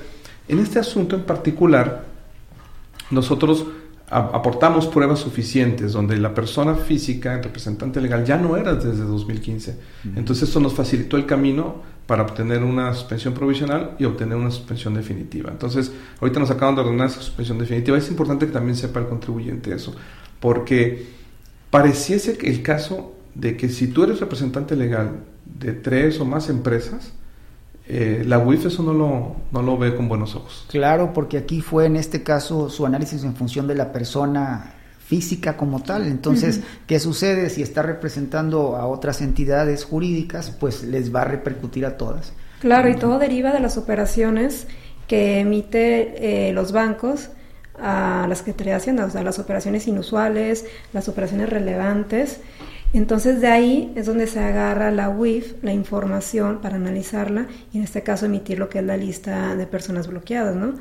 En este asunto en particular, nosotros aportamos pruebas suficientes donde la persona física, el representante legal, ya no era desde 2015. Entonces eso nos facilitó el camino para obtener una suspensión provisional y obtener una suspensión definitiva. Entonces, ahorita nos acaban de ordenar esa suspensión definitiva. Es importante que también sepa el contribuyente eso, porque pareciese el caso de que si tú eres representante legal de tres o más empresas, eh, la UIF eso no lo, no lo ve con buenos ojos. Claro, porque aquí fue en este caso su análisis en función de la persona física como tal. Entonces, ¿qué sucede si está representando a otras entidades jurídicas? Pues les va a repercutir a todas. Claro, y todo deriva de las operaciones que emite eh, los bancos a la Secretaría de Hacienda, o sea, las operaciones inusuales, las operaciones relevantes. Entonces de ahí es donde se agarra la WIF, la información para analizarla y en este caso emitir lo que es la lista de personas bloqueadas, ¿no?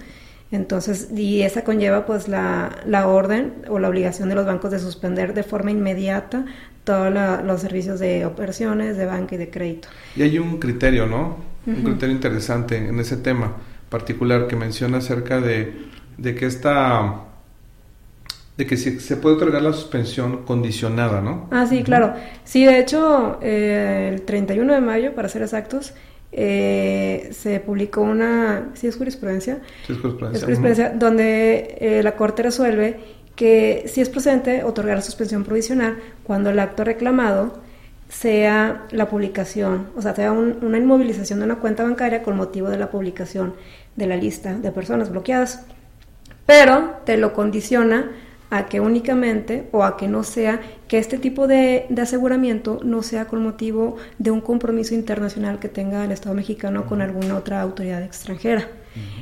Entonces, y esa conlleva pues la, la orden o la obligación de los bancos de suspender de forma inmediata todos los servicios de operaciones, de banca y de crédito. Y hay un criterio, ¿no? Un criterio interesante en ese tema particular que menciona acerca de, de que esta de que se, puede otorgar la suspensión condicionada, ¿no? Ah, sí, claro. Sí, de hecho, eh, el 31 de mayo, para ser exactos, eh, se publicó una, ¿sí es jurisprudencia? Sí, es jurisprudencia. Es jurisprudencia, donde eh, la Corte resuelve que si es procedente otorgar la suspensión provisional cuando el acto reclamado sea la publicación, o sea, sea una inmovilización de una cuenta bancaria con motivo de la publicación de la lista de personas bloqueadas. Pero te lo condiciona a que únicamente o a que no sea, que este tipo de, aseguramiento no sea con motivo de un compromiso internacional que tenga el Estado mexicano con alguna otra autoridad extranjera.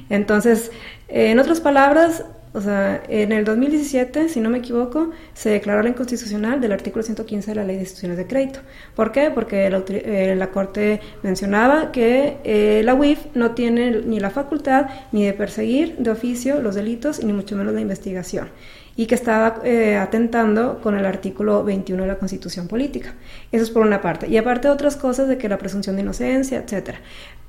Entonces, en otras palabras, o sea, en el 2017, si no me equivoco, se declaró la inconstitucional del artículo 115 de la Ley de Instituciones de Crédito. ¿Por qué? Porque la, eh, Corte mencionaba que eh, la UIF no tiene ni la facultad ni de perseguir de oficio los delitos, ni mucho menos la investigación. Y que estaba eh, atentando con el artículo 21 de la Constitución Política. Eso es por una parte. Y aparte otras cosas de que la presunción de inocencia, etcétera.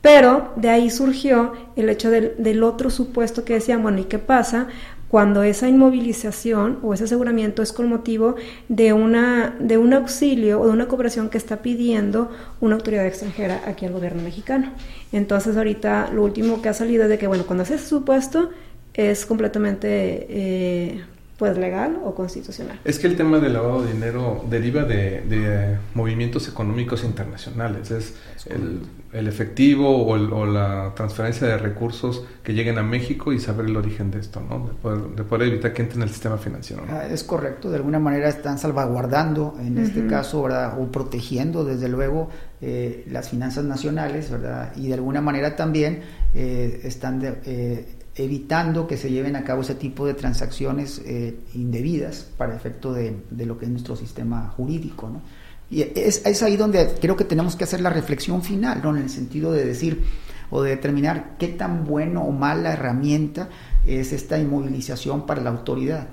Pero de ahí surgió el hecho del, del otro supuesto que decían, bueno, ¿y qué pasa cuando esa inmovilización o ese aseguramiento es con motivo de, una, de un auxilio o de una cooperación que está pidiendo una autoridad extranjera aquí al gobierno mexicano. Entonces ahorita lo último que ha salido es de que, bueno, cuando hace ese supuesto es completamente eh, pues legal o constitucional. Es que el tema del lavado de dinero deriva de, movimientos económicos internacionales. Es el, efectivo o, la transferencia de recursos que lleguen a México y saber el origen de esto, ¿no? De poder, evitar que entre en el sistema financiero. Ah, es correcto, de alguna manera están salvaguardando, en este caso, ¿verdad? O protegiendo, desde luego, eh, las finanzas nacionales, ¿verdad? Y de alguna manera también eh, están... De, eh, evitando que se lleven a cabo ese tipo de transacciones eh, indebidas para efecto de, lo que es nuestro sistema jurídico. ¿no? Y es, es, ahí donde creo que tenemos que hacer la reflexión final, ¿no? en el sentido de decir o de determinar qué tan bueno o mala herramienta es esta inmovilización para la autoridad.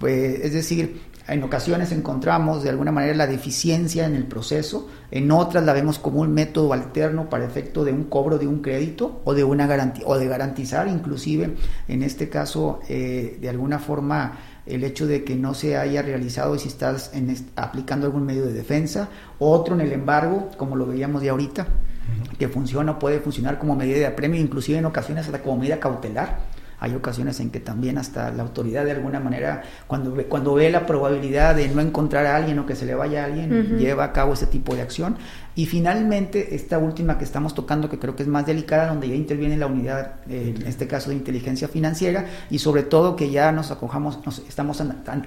Pues, es decir, en ocasiones encontramos de alguna manera la deficiencia en el proceso, en otras la vemos como un método alterno para efecto de un cobro de un crédito o de una garantía o de garantizar inclusive en este caso eh, de alguna forma el hecho de que no se haya realizado si estás aplicando algún medio de defensa, otro en el embargo, como lo veíamos de ahorita, que funciona, puede funcionar como medida de apremio, inclusive en ocasiones hasta como medida cautelar hay ocasiones en que también hasta la autoridad de alguna manera, cuando ve, cuando ve la probabilidad de no encontrar a alguien o que se le vaya a alguien, lleva a cabo ese tipo de acción. Y finalmente, esta última que estamos tocando, que creo que es más delicada, donde ya interviene la unidad, eh, en este caso de inteligencia financiera, y sobre todo que ya nos acojamos, nos estamos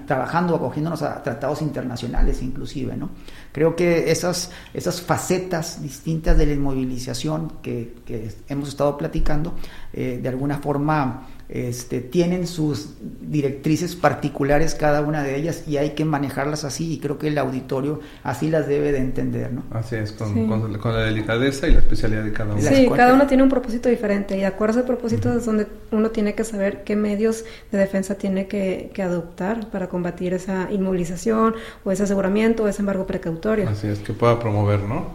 trabajando, acogiéndonos a tratados internacionales inclusive, ¿no? Creo que esas, esas facetas distintas de la inmovilización que, que hemos estado platicando, eh, de alguna forma este, tienen sus directrices particulares cada una de ellas y hay que manejarlas así y creo que el auditorio así las debe de entender, ¿no? Así es, con, la delicadeza y la especialidad de cada uno. Sí, cada uno tiene un propósito diferente y de acuerdo a ese propósito es donde uno tiene que saber qué medios de defensa tiene que, adoptar para combatir esa inmovilización o ese aseguramiento o ese embargo precautorio. Así es, que pueda promover, ¿no?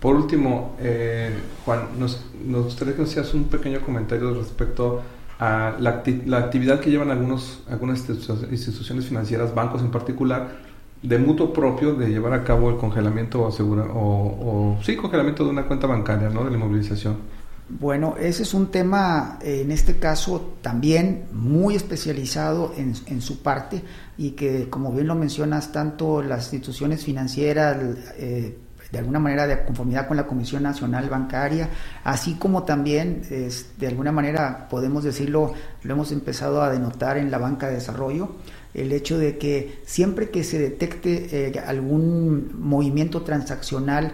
Por último, eh, Juan, nos, nos gustaría que nos hicieras un pequeño comentario respecto a la, actividad que llevan algunos, algunas instituciones financieras, bancos en particular, de mutuo propio de llevar a cabo el congelamiento o, asegura, o, sí, congelamiento de una cuenta bancaria, ¿no? De la inmovilización. Bueno, ese es un tema, en este caso, también muy especializado en, en, su parte y que, como bien lo mencionas, tanto las instituciones financieras, eh, de alguna manera de conformidad con la Comisión Nacional Bancaria, así como también de alguna manera podemos decirlo, lo hemos empezado a denotar en la banca de desarrollo, el hecho de que siempre que se detecte eh, algún movimiento transaccional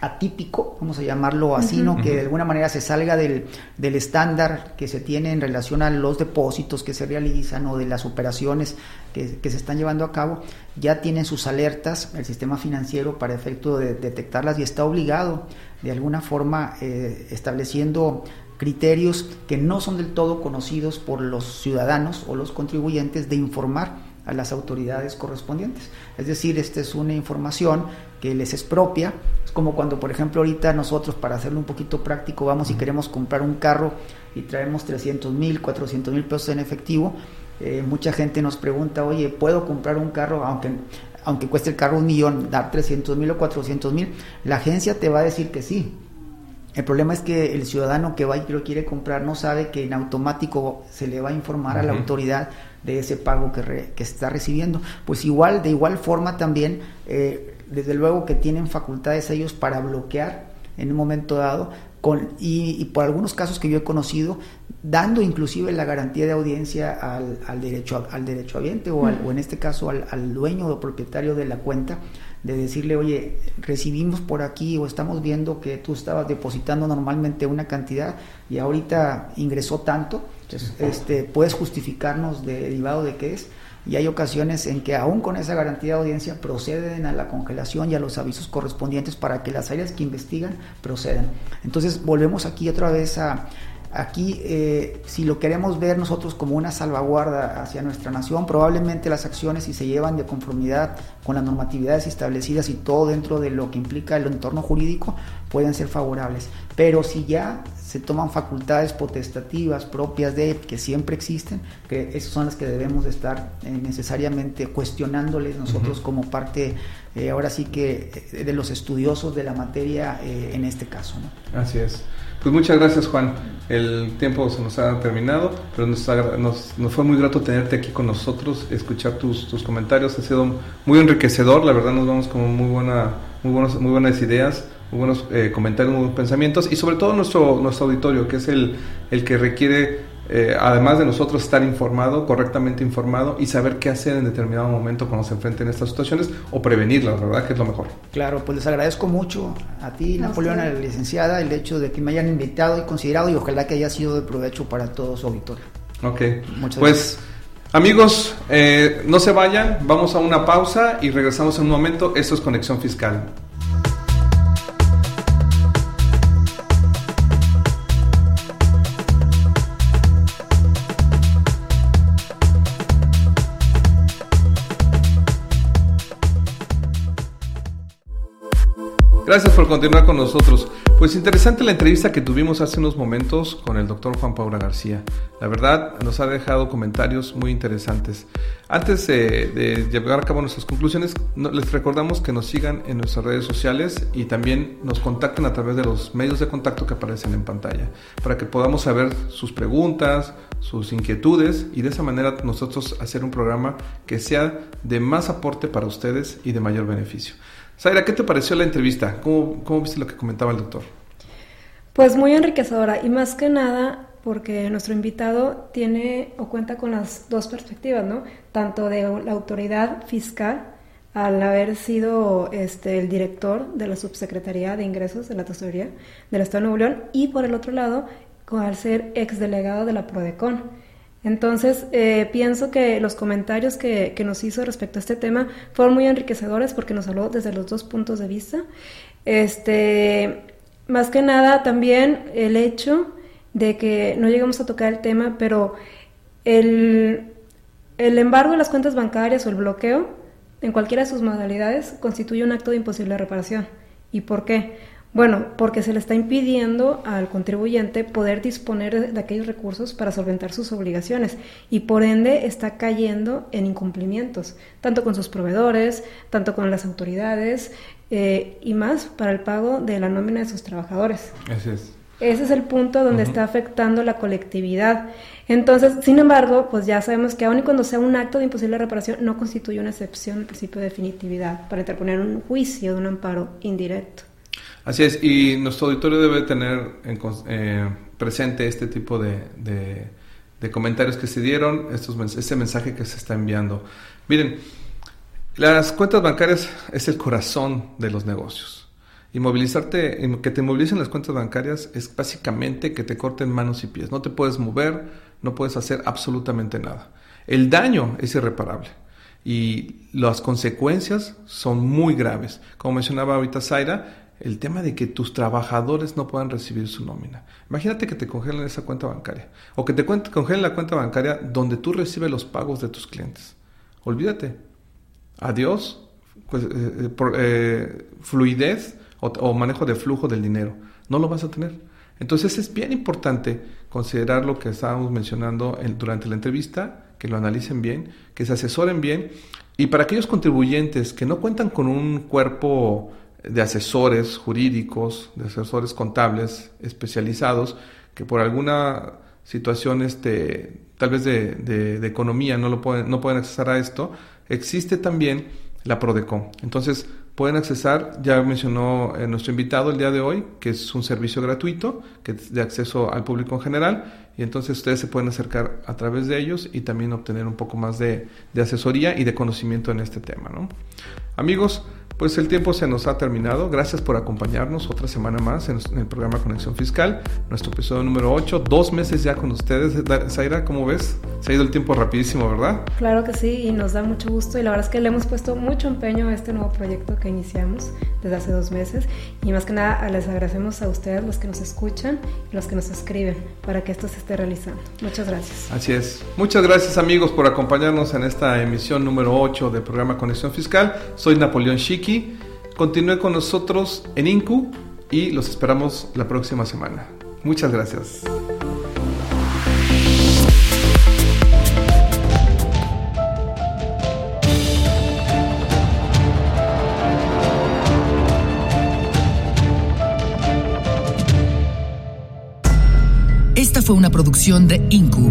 atípico, vamos a llamarlo así, ¿no? que de alguna manera se salga del, del, estándar que se tiene en relación a los depósitos que se realizan o de las operaciones que, se están llevando a cabo, ya tienen sus alertas el sistema financiero para efecto de detectarlas y está obligado de alguna forma eh, estableciendo criterios que no son del todo conocidos por los ciudadanos o los contribuyentes de informar a las autoridades correspondientes. Es decir, esta es una información que les es propia. Es como cuando, por ejemplo, ahorita nosotros, para hacerlo un poquito práctico, vamos y queremos comprar un carro y traemos 300 mil, 400 mil pesos en efectivo. Eh, mucha gente nos pregunta, oye, ¿puedo comprar un carro aunque, aunque cueste el carro un millón, dar 300 mil o 400 mil? La agencia te va a decir que sí. El problema es que el ciudadano que va y lo quiere comprar no sabe que en automático se le va a informar a la autoridad de ese pago que, que está recibiendo. Pues igual, de igual forma también, eh, desde luego que tienen facultades ellos para bloquear en un momento dado, con, y, por algunos casos que yo he conocido, dando inclusive la garantía de audiencia al, al derecho al derecho o, o en este caso al, al dueño o propietario de la cuenta, de decirle, oye, recibimos por aquí o estamos viendo que tú estabas depositando normalmente una cantidad y ahorita ingresó tanto, este, puedes justificarnos de derivado de qué es. Y hay ocasiones en que aún con esa garantía de audiencia proceden a la congelación y a los avisos correspondientes para que las áreas que investigan procedan. Entonces volvemos aquí otra vez a, Aquí, eh, si lo queremos ver nosotros como una salvaguarda hacia nuestra nación, probablemente las acciones, si se llevan de conformidad con las normatividades establecidas y todo dentro de lo que implica el entorno jurídico, pueden ser favorables. Pero si ya se toman facultades potestativas propias de que siempre existen, que esas son las que debemos de estar eh, necesariamente cuestionándoles nosotros como parte, eh, ahora sí que, de los estudiosos de la materia en este caso. Así es. Pues muchas gracias Juan. El tiempo se nos ha terminado, pero nos, nos, fue muy grato tenerte aquí con nosotros, escuchar tus, tus, comentarios. Ha sido muy enriquecedor, la verdad nos vamos con muy, buena, muy, buenos, muy buenas ideas, muy buenos eh, comentarios, muy buenos pensamientos y sobre todo nuestro, nuestro auditorio, que es el, el que requiere eh, además de nosotros estar informado, correctamente informado y saber qué hacer en determinado momento cuando se enfrenten estas situaciones o prevenirlas, ¿verdad? Que es lo mejor. Claro, pues les agradezco mucho a ti, Napoleón, a la licenciada, el hecho de que me hayan invitado y considerado y ojalá que haya sido de provecho para todos su auditorio. Ok, Muchas pues amigos, eh, no se vayan, vamos a una pausa y regresamos en un momento. Esto es Conexión Fiscal. Gracias por continuar con nosotros. Pues interesante la entrevista que tuvimos hace unos momentos con el doctor Juan Paula García. La verdad nos ha dejado comentarios muy interesantes. Antes de, llevar a cabo nuestras conclusiones, les recordamos que nos sigan en nuestras redes sociales y también nos contacten a través de los medios de contacto que aparecen en pantalla para que podamos saber sus preguntas, sus inquietudes y de esa manera nosotros hacer un programa que sea de más aporte para ustedes y de mayor beneficio. Zaira, ¿qué te pareció la entrevista? ¿Cómo, ¿Cómo viste lo que comentaba el doctor? Pues muy enriquecedora y más que nada porque nuestro invitado tiene o cuenta con las dos perspectivas, ¿no? Tanto de la autoridad fiscal al haber sido este, el director de la Subsecretaría de Ingresos de la Tesorería del Estado de Nuevo León y por el otro lado al ser exdelegado de la PRODECON. Entonces, eh, pienso que los comentarios que, que, nos hizo respecto a este tema fueron muy enriquecedores porque nos habló desde los dos puntos de vista. Este, más que nada, también el hecho de que no llegamos a tocar el tema, pero el, el embargo de las cuentas bancarias o el bloqueo, en cualquiera de sus modalidades, constituye un acto de imposible reparación. ¿Y por qué? Bueno, porque se le está impidiendo al contribuyente poder disponer de, aquellos recursos para solventar sus obligaciones y por ende está cayendo en incumplimientos, tanto con sus proveedores, tanto con las autoridades eh, y más para el pago de la nómina de sus trabajadores. es. Ese es el punto donde está afectando la colectividad. Entonces, sin embargo, pues ya sabemos que aun y cuando sea un acto de imposible reparación, no constituye una excepción del principio de definitividad para interponer un juicio de un amparo indirecto. Así es, y nuestro auditorio debe tener eh, presente este tipo de, de, comentarios que se dieron, estos, este mensaje que se está enviando. Miren, las cuentas bancarias es el corazón de los negocios. Y movilizarte, que te movilicen las cuentas bancarias es básicamente que te corten manos y pies. No te puedes mover, no puedes hacer absolutamente nada. El daño es irreparable y las consecuencias son muy graves. Como mencionaba ahorita Zaira, el tema de que tus trabajadores no puedan recibir su nómina. Imagínate que te congelen esa cuenta bancaria o que te congelen la cuenta bancaria donde tú recibes los pagos de tus clientes. Olvídate. Adiós, pues, eh, eh, eh, fluidez o, manejo de flujo del dinero. No lo vas a tener. Entonces es bien importante considerar lo que estábamos mencionando durante la entrevista, que lo analicen bien, que se asesoren bien y para aquellos contribuyentes que no cuentan con un cuerpo de asesores jurídicos, de asesores contables especializados, que por alguna situación este, tal vez de, de, economía no, lo pueden, no pueden accesar a esto, existe también la PRODECOM. Entonces, pueden accesar, ya mencionó eh, nuestro invitado el día de hoy, que es un servicio gratuito, que es de acceso al público en general, y entonces ustedes se pueden acercar a través de ellos y también obtener un poco más de, de asesoría y de conocimiento en este tema. ¿no? Amigos, Pues el tiempo se nos ha terminado. Gracias por acompañarnos otra semana más en, el programa Conexión Fiscal, nuestro episodio número 8. Dos meses ya con ustedes. Zaira, ¿cómo ves? Se ha ido el tiempo rapidísimo, ¿verdad? Claro que sí, y nos da mucho gusto. Y la verdad es que le hemos puesto mucho empeño a este nuevo proyecto que iniciamos desde hace dos meses. Y más que nada les agradecemos a ustedes, los que nos escuchan y los que nos escriben, para que esto se esté realizando. Muchas gracias. Así es. Muchas gracias, amigos, por acompañarnos en esta emisión número 8 del programa Conexión Fiscal. Soy Napoleón Chic Continúe con nosotros en INCU y los esperamos la próxima semana. Muchas gracias. Esta fue una producción de INCU.